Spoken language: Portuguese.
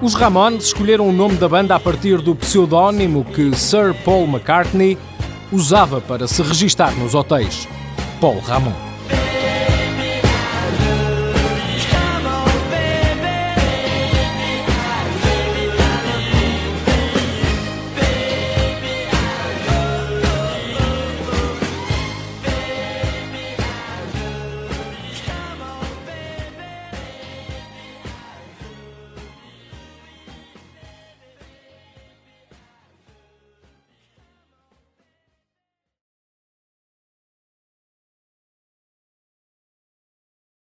Os Ramones escolheram o nome da banda a partir do pseudónimo que Sir Paul McCartney usava para se registar nos hotéis. Paul Ramon.